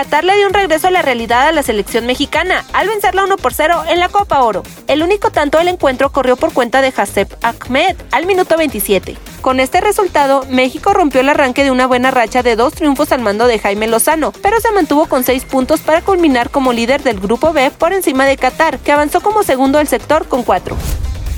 Qatar le dio un regreso a la realidad a la selección mexicana al vencerla 1 por 0 en la Copa Oro. El único tanto del encuentro corrió por cuenta de Hasep Ahmed al minuto 27. Con este resultado, México rompió el arranque de una buena racha de dos triunfos al mando de Jaime Lozano, pero se mantuvo con seis puntos para culminar como líder del Grupo B por encima de Qatar, que avanzó como segundo del sector con cuatro.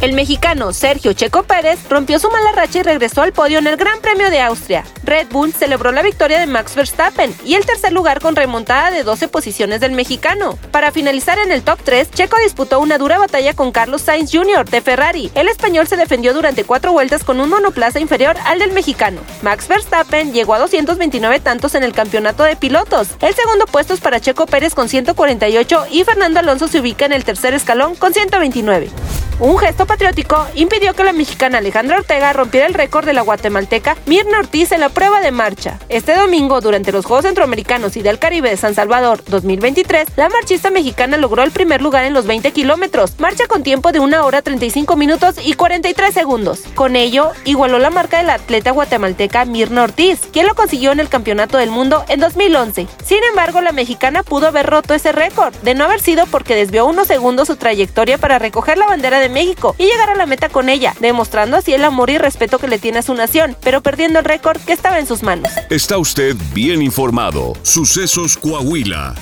El mexicano Sergio Checo Pérez rompió su mala racha y regresó al podio en el Gran Premio de Austria. Red Bull celebró la victoria de Max Verstappen y el tercer lugar con remontada de 12 posiciones del mexicano. Para finalizar en el top 3, Checo disputó una dura batalla con Carlos Sainz Jr. de Ferrari. El español se defendió durante cuatro vueltas con un monoplaza inferior al del mexicano. Max Verstappen llegó a 229 tantos en el campeonato de pilotos. El segundo puesto es para Checo Pérez con 148 y Fernando Alonso se ubica en el tercer escalón con 129. Un gesto patriótico impidió que la mexicana Alejandra Ortega rompiera el récord de la guatemalteca Mirna Ortiz en la prueba de marcha. Este domingo, durante los Juegos Centroamericanos y del Caribe de San Salvador 2023, la marchista mexicana logró el primer lugar en los 20 kilómetros, marcha con tiempo de 1 hora 35 minutos y 43 segundos. Con ello, igualó la marca de la atleta guatemalteca Mirna Ortiz, quien lo consiguió en el Campeonato del Mundo en 2011. Sin embargo, la mexicana pudo haber roto ese récord, de no haber sido porque desvió unos segundos su trayectoria para recoger la bandera de México y llegar a la meta con ella, demostrando así el amor y respeto que le tiene a su nación, pero perdiendo el récord que estaba en sus manos. Está usted bien informado. Sucesos Coahuila.